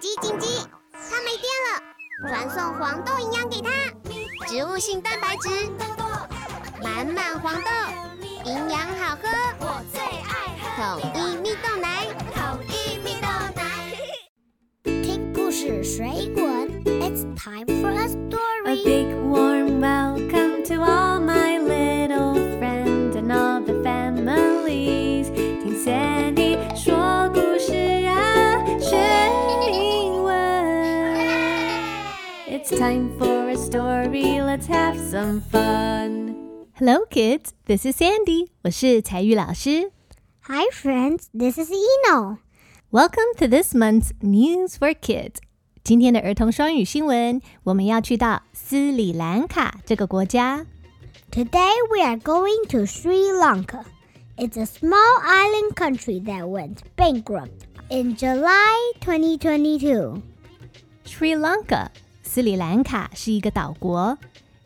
紧急紧急！它没电了，传送黄豆营养给它，植物性蛋白质，满满黄豆，营养好喝，我最爱喝统一蜜豆奶，统一蜜豆奶。听故事水果，It's time for a story. time for a story. Let's have some fun. Hello, kids. This is Sandy. 我是采玉老师。 Hi, friends. This is Eno. Welcome to this month's News for Kids. 今天的儿童双语新闻，我们要去到斯里兰卡这个国家。 Today we are going to Sri Lanka. It's a small island country that went bankrupt in July 2022. Sri Lanka， 斯里兰卡是一个岛国。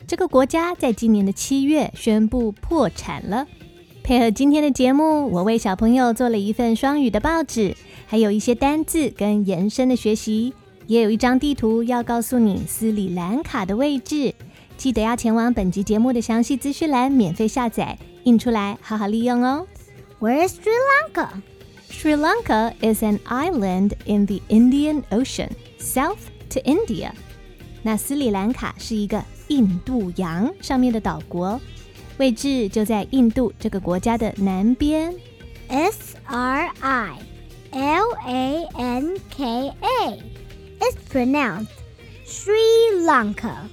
这个国家在今年的七月宣布破产了。配合今天的节目，我为小朋友做了一份双语的报纸，还有一些单字跟延伸的学习，也有一张地图要告诉你斯里兰卡的位置。记得要前往本集节目的详细资讯栏免费下载，印出来好好利用哦。Where is Sri Lanka? Sri Lanka is an island in the Indian Ocean, south to India. 那斯里兰卡是一个印度洋上面的岛国，位置就在印度这个国家的南边。 S R I L A N K A. It's pronounced Sri Lanka.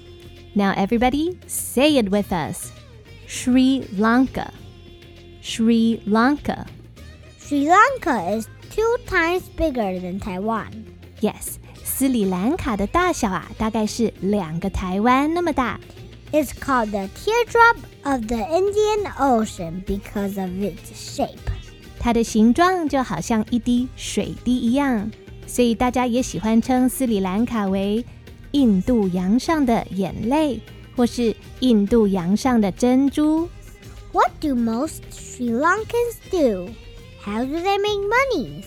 Now everybody say it with us. Sri Lanka. Sri Lanka. Sri Lanka is two times bigger than Taiwan. Yes, 斯里兰卡的大小啊，大概是两个台湾那么大。 It's called the teardrop of the Indian Ocean because of its shape. 它的形状就好像一滴水滴一样，所以大家也喜欢称斯里兰卡为印度洋上的眼泪，或是印度洋上的珍珠。 What do most Sri Lankans do? How do they make money?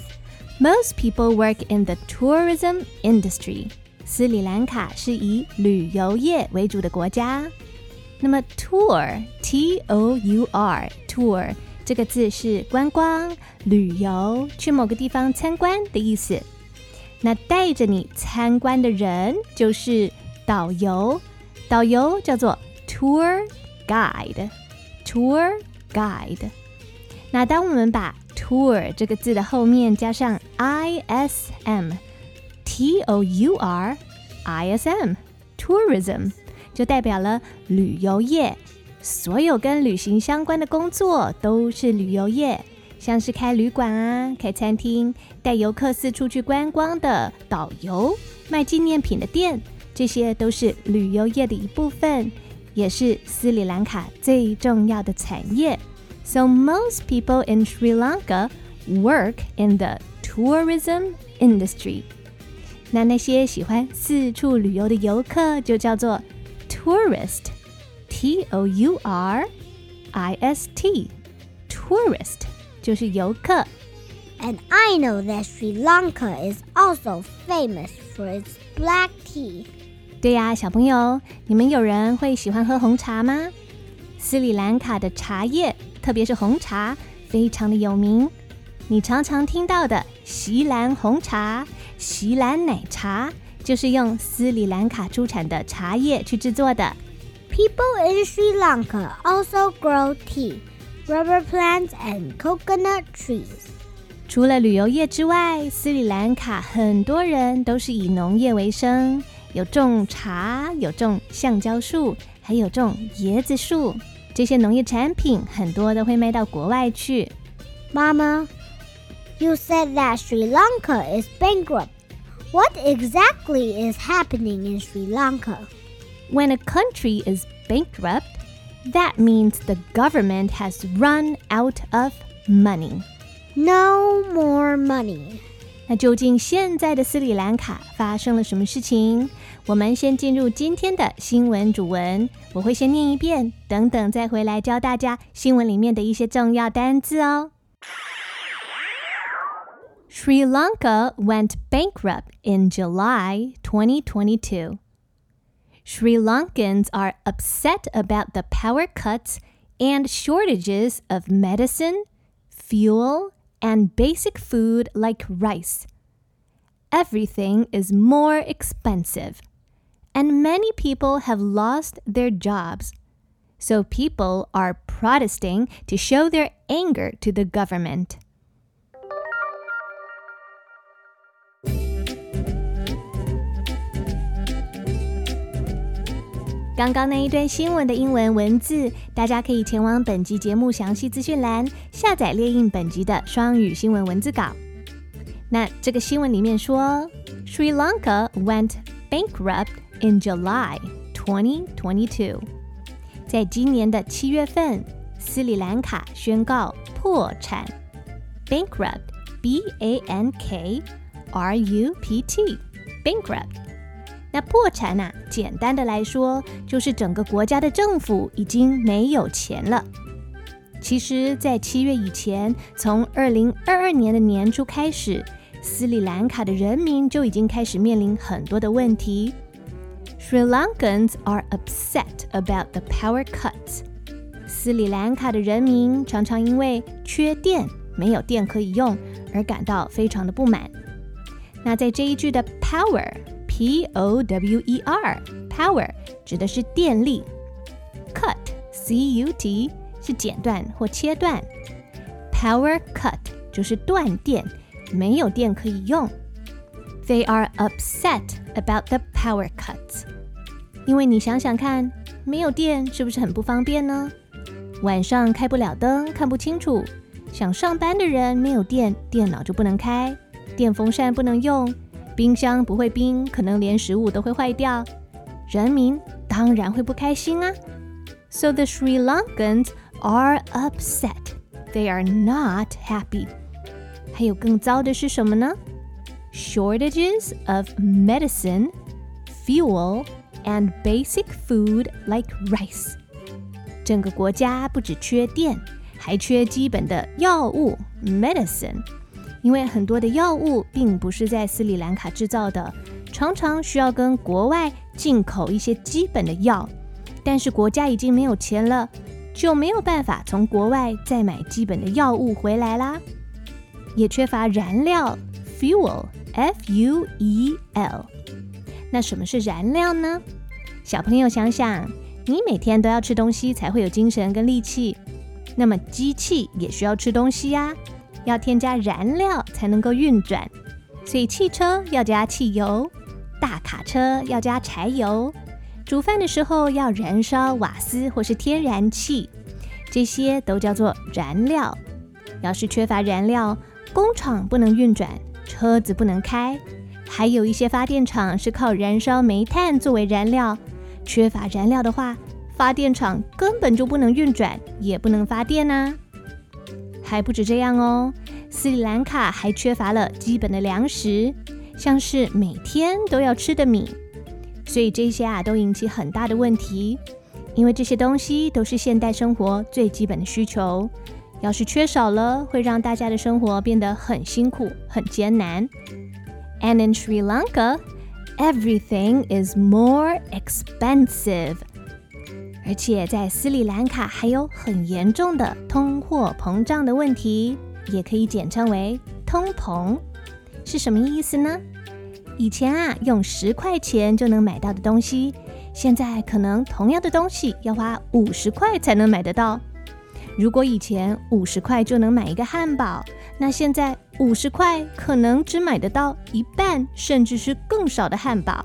Most people work in the tourism industry. 斯里兰卡是以旅游业为主的国家。那么 tour t o u r tour 这个字是观光、旅游，去某个地方参观的意思。那带着你参观的人就是导游，导游叫做 tour guide。tour guide。 那当我们把 tour 这个字的后面加上 i s m，t o u r i s m，tourism 就代表了旅游业。所有跟旅行相关的工作都是旅游业，像是开旅馆啊、开餐厅、带游客四处去观光的导游、卖纪念品的店，这些都是旅游业的一部分，也是斯里兰卡最重要的产业。So most people in Sri Lanka work in the tourism industry. 那那些喜欢四处旅游的游客就叫做 tourist, T O U R I S T, tourist 就是游客。 And I know that Sri Lanka is also famous for its black tea. 对呀，小朋友，你们有人会喜欢喝红茶吗？斯里兰卡的茶叶， 特别是红茶，非常的有名。你常常听到的锡兰红茶、锡兰奶茶，就是用斯里兰卡出产的茶叶去制作的。People in Sri Lanka also grow tea, rubber plants, and coconut trees. 除了旅游业之外，斯里兰卡很多人都是以农业为生，有种茶，有种橡胶树，还有种椰子树。这些农业产品很多都会卖到国外去。 Mama, you said that Sri Lanka is bankrupt. What exactly is happening in Sri Lanka? When a country is bankrupt, that means the government has run out of money. No more money. 那究竟现在的斯里兰卡发生了什么事情？ 我们先进入今天的新闻主文，我会先念一遍，等等再回来教大家新闻里面的一些重要单字哦。 Sri Lanka went bankrupt in July 2022. Sri Lankans are upset about the power cuts and shortages of medicine, fuel, and basic food like rice. Everything is more expensive, and many people have lost their jobs. So people are protesting to show their anger to the government. 刚刚那一段新闻的英文文字，大家可以前往本集节目详细资讯栏下载列印本集的双语新闻文字稿。那这个新闻里面说，Sri Lanka went bankrupt in July 2022。在今年的七月份，斯里兰卡宣告破产，bankrupt，B-A-N-K-R-U-P-T，bankrupt。那破产啊，简单的来说，就是整个国家的政府已经没有钱了。其实，在七月以前，从二零二二年的年初开始，斯里兰卡的人民就已经开始面临很多的问题。Sri Lankans are upset about the power cuts。斯里兰卡的人民常常因为缺电、没有电可以用而感到非常的不满。那在这一句的 power。P O W E R，power 指的是电力，cut，C U T 是剪断或切断，power cut 就是断电，没有电可以用。They are upset about the power cuts， 因为你想想看，没有电是不是很不方便呢？晚上开不了灯，看不清楚，想上班的人没有电，电脑就不能开，电风扇不能用。冰箱不会冰，可能连食物都会坏掉，人民当然会不开心啊。So the Sri Lankans are upset. They are not happy. 还有更糟的是什么呢？Shortages of medicine, fuel, And basic food like rice. 整个国家不只缺电，还缺基本的药物 medicine。因为很多的药物并不是在斯里兰卡制造的，常常需要跟国外进口一些基本的药，但是国家已经没有钱了，就没有办法从国外再买基本的药物回来啦。也缺乏燃料，fuel，F-U-E-L。那什么是燃料呢？小朋友想想，你每天都要吃东西才会有精神跟力气，那么机器也需要吃东西呀。要添加燃料才能够运转，所以汽车要加汽油，大卡车要加柴油，煮饭的时候要燃烧瓦斯或是天然气，这些都叫做燃料。要是缺乏燃料，工厂不能运转，车子不能开，还有一些发电厂是靠燃烧煤炭作为燃料，缺乏燃料的话，发电厂根本就不能运转，也不能发电啊。还不止这样哦，斯里兰卡还缺乏了基本的粮食，像是每天都要吃的米，所以这些啊都引起很大的问题。因为这些东西都是现代生活最基本的需求，要是缺少了，会让大家的生活变得很辛苦、很艰难。And in Sri Lanka, everything is more expensive. 而且在斯里兰卡还有很严重的通货膨胀的问题，也可以简称为通膨，是什么意思呢？以前啊，用十块钱就能买到的东西，现在可能同样的东西要花五十块才能买得到。如果以前五十块就能买一个汉堡，那现在五十块可能只买得到一半，甚至是更少的汉堡。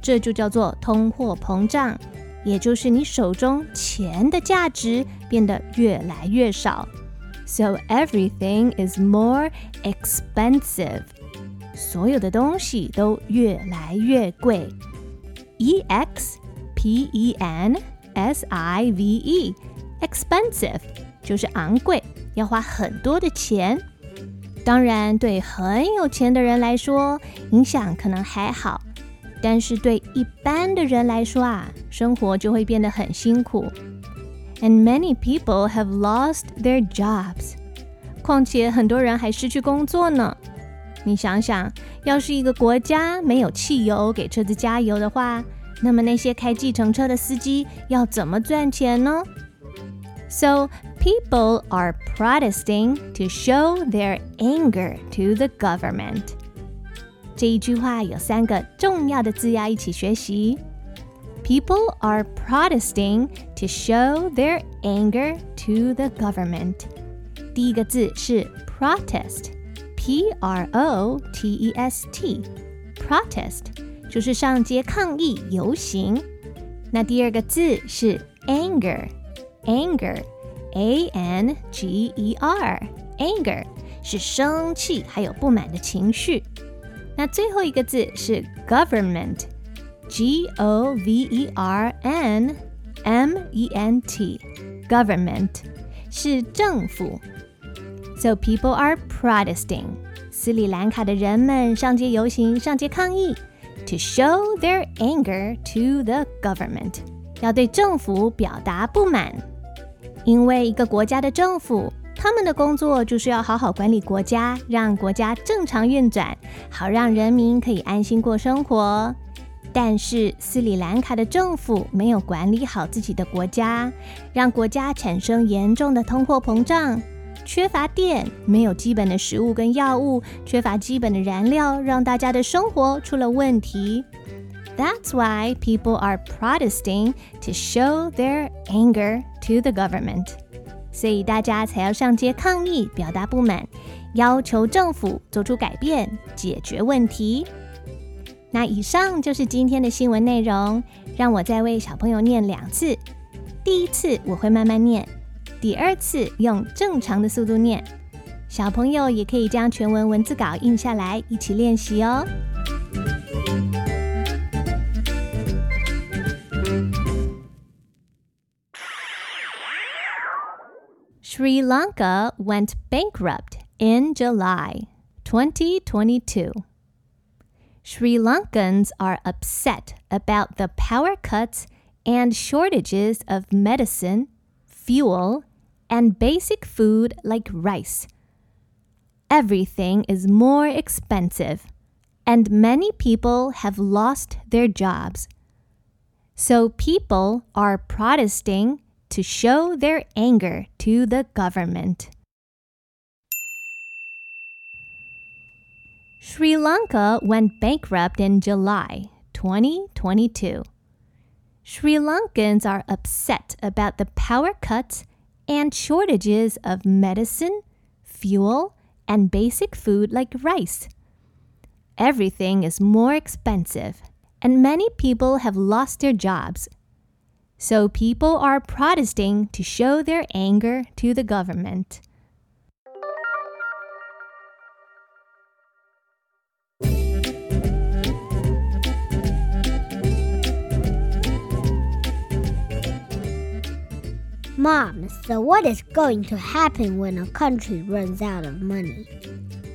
这就叫做通货膨胀。也就是你手中钱的价值变得越来越少，so everything is more expensive，所有的东西都越来越贵，e x p e n s i v e，expensive 就是昂贵，要花很多的钱。当然，对很有钱的人来说，影响可能还好。但是对一般的人来说啊，生活就会变得很辛苦。And many people have lost their jobs。况且很多人还失去工作呢。你想想，要是一个国家没有汽油给车子加油的话，那么那些开计程车的司机要怎么赚钱呢？So people are protesting to show their anger to the government. 这一句话有三个重要的字要一起学习。People are protesting to show their anger to the government. 第一个字是 protest，P R O T E S T，protest 就是上街抗议、游行。那第二个字是 anger，anger，A N G E R，anger 是生气还有不满的情绪。那最后一个字是 government。G O V E R N M E N T government 是政府。So people are protesting. 斯里兰卡的人们上街游行、上街抗议，to show their anger to the government，要对政府表达不满。 因为一个国家的政府，他们的工作就是要好好管理国家，让国家正常运转，好让人民可以安心过生活。但是斯里兰卡的政府没有管理好自己的国家，让国家产生严重的通货膨胀，缺乏电，没有基本的食物跟药物，缺乏基本的燃料，让大家的生活出了问题。That's why people are protesting to show their anger to the government。所以大家才要上街抗议，表达不满，要求政府做出改变，解决问题。那以上就是今天的新闻内容，让我再为小朋友念两次。第一次我会慢慢念，第二次用正常的速度念。小朋友也可以将全文文字稿印下来，一起练习哦。Sri Lanka went bankrupt in July 2022. Sri Lankans are upset about the power cuts and shortages of medicine, fuel, and basic food like rice. Everything is more expensive, and many people have lost their jobs. So people are protesting to show their anger to the government. Sri Lanka went bankrupt in July 2022. Sri Lankans are upset about the power cuts and shortages of medicine, fuel, and basic food like rice. Everything is more expensive, and many people have lost their jobs. So people are protesting to show their anger to the government. Mom, so what is going to happen when a country runs out of money?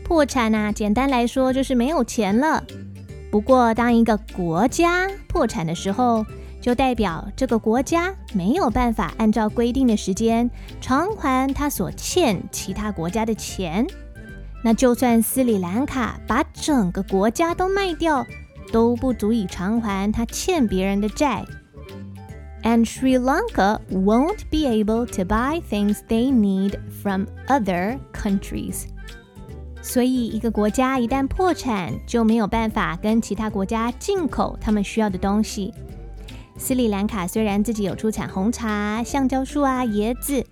破产啊，简单来说就是没有钱了。不过，当一个国家破产的时候， 就代表这个国家没有办法按照规定的时间偿还他所欠其他国家的钱。那就算斯里兰卡把整个国家都卖掉，都不足以偿还他欠别人的债。And Sri Lanka won't be able to buy things they need from other countries. 所以，一个国家一旦破产，就没有办法跟其他国家进口他们需要的东西。斯里兰卡虽然自己有出产红茶、橡胶树啊、椰子，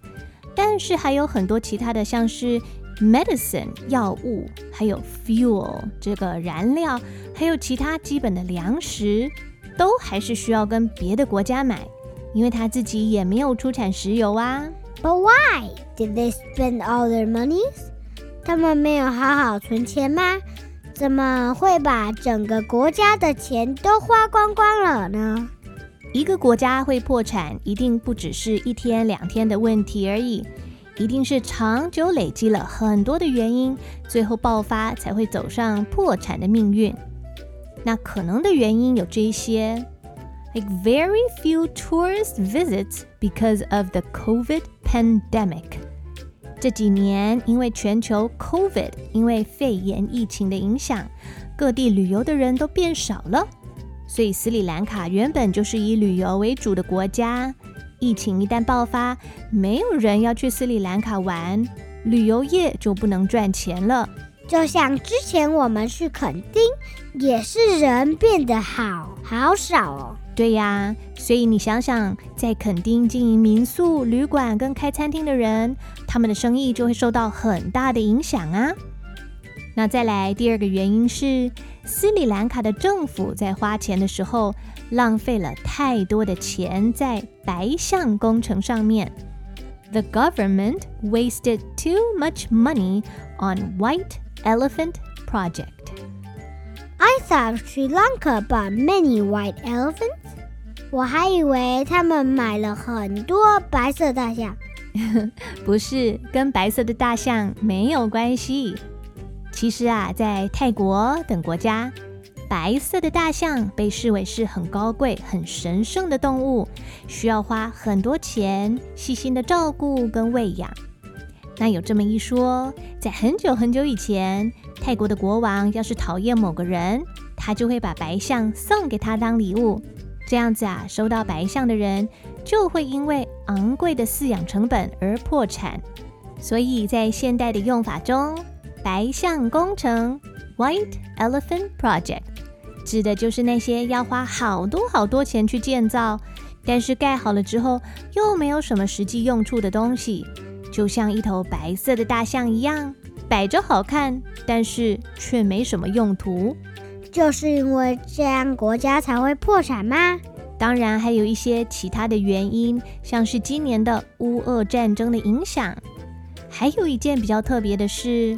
但是还有很多其他的，像是 medicine 药物，还有 fuel 这个燃料，还有其他基本的粮食，都还是需要跟别的国家买。因为他自己也没有出产石油啊。But why did they spend all their monies？他们没有好好存钱吗？怎么会把整个国家的钱都花光光了呢？一个国家会破产，一定不只是一天两天的问题而已，一定是长久累积了很多的原因，最后爆发才会走上破产的命运。那可能的原因有这些。like very few tourist visits because of the COVID pandemic. 这几年因为全球 COVID，因为肺炎疫情的影响，各地旅游的人都变少了，所以斯里兰卡原本就是以旅游为主的国家。疫情一旦爆发，没有人要去斯里兰卡玩，旅游业就不能赚钱了。就像之前我们去垦丁，也是人变得好好少哦。对呀，所以你想想，在垦丁经营民宿、旅馆跟开餐厅的人，他们的生意就会受到很大的影响啊。那再来第二个原因是，斯里兰卡的政府在花钱的时候，浪费了太多的钱在白象工程上面。The government wasted too much money on White Elephant Project. I thought Sri Lanka bought many white elephants. 我还以为他们买了很多白色大象。不是，跟白色的大象没有关系。 其实啊，在泰国等国家，白色的大象被视为是很高贵、很神圣的动物，需要花很多钱细心的照顾跟喂养。那有这么一说，在很久很久以前，泰国的国王要是讨厌某个人，他就会把白象送给他当礼物。这样子啊，收到白象的人就会因为昂贵的饲养成本而破产。所以在现代的用法中，白象工程 （White Elephant Project） 指的就是那些要花好多好多钱去建造，但是盖好了之后又没有什么实际用处的东西。就像一头白色的大象一样，摆着好看，但是却没什么用途。就是因为这样，国家才会破产吗？当然，还有一些其他的原因，像是今年的乌俄战争的影响。还有一件比较特别的是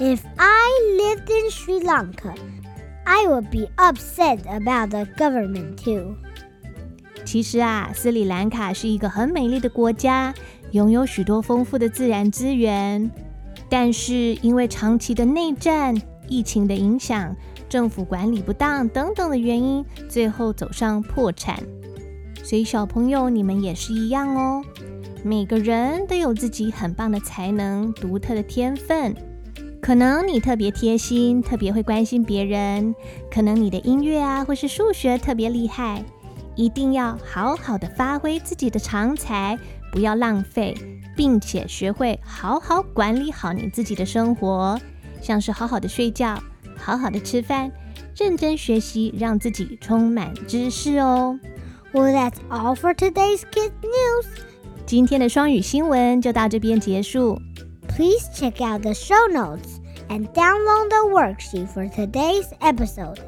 If I lived in Sri Lanka, I would be upset about the government too. 其实啊，斯里兰卡是一个很美丽的国家，拥有许多丰富的自然资源。但是因为长期的内战、疫情的影响、政府管理不当等等的原因，最后走上破产。所以小朋友，你们也是一样哦。每个人都有自己很棒的才能、独特的天分。可能你特别贴心，特别会关心别人；可能你的音乐啊，或是数学特别厉害。一定要好好的发挥自己的长才，不要浪费，并且学会好好管理好你自己的生活，像是好好的睡觉，好好的吃饭，认真学习，让自己充满知识哦。Well, that's all for today's Kids News. 今天的双语新闻就到这边结束。Please check out the show notes and download the worksheet for today's episode.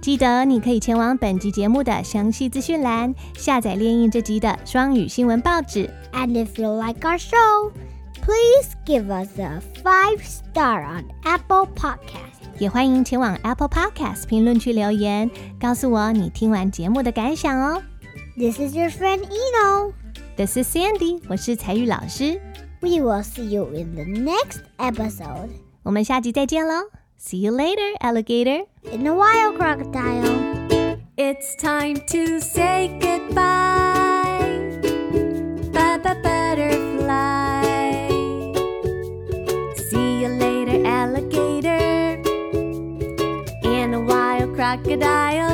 记得你可以前往本集节目的详细资讯栏，下载列印这集的双语新闻报纸。And if you like our show, please give us a five star on Apple Podcast. 也欢迎前往 Apple Podcast 评论区留言，告诉我你听完节目的感想哦。This is your friend Eno. This is Sandy. 我是采玉老师。 We will see you in the next episode. 我们下集再见喽。See you later, alligator. In a while, crocodile. It's time to say goodbye. Bye bye, butterfly. See you later, alligator. In a while, crocodile.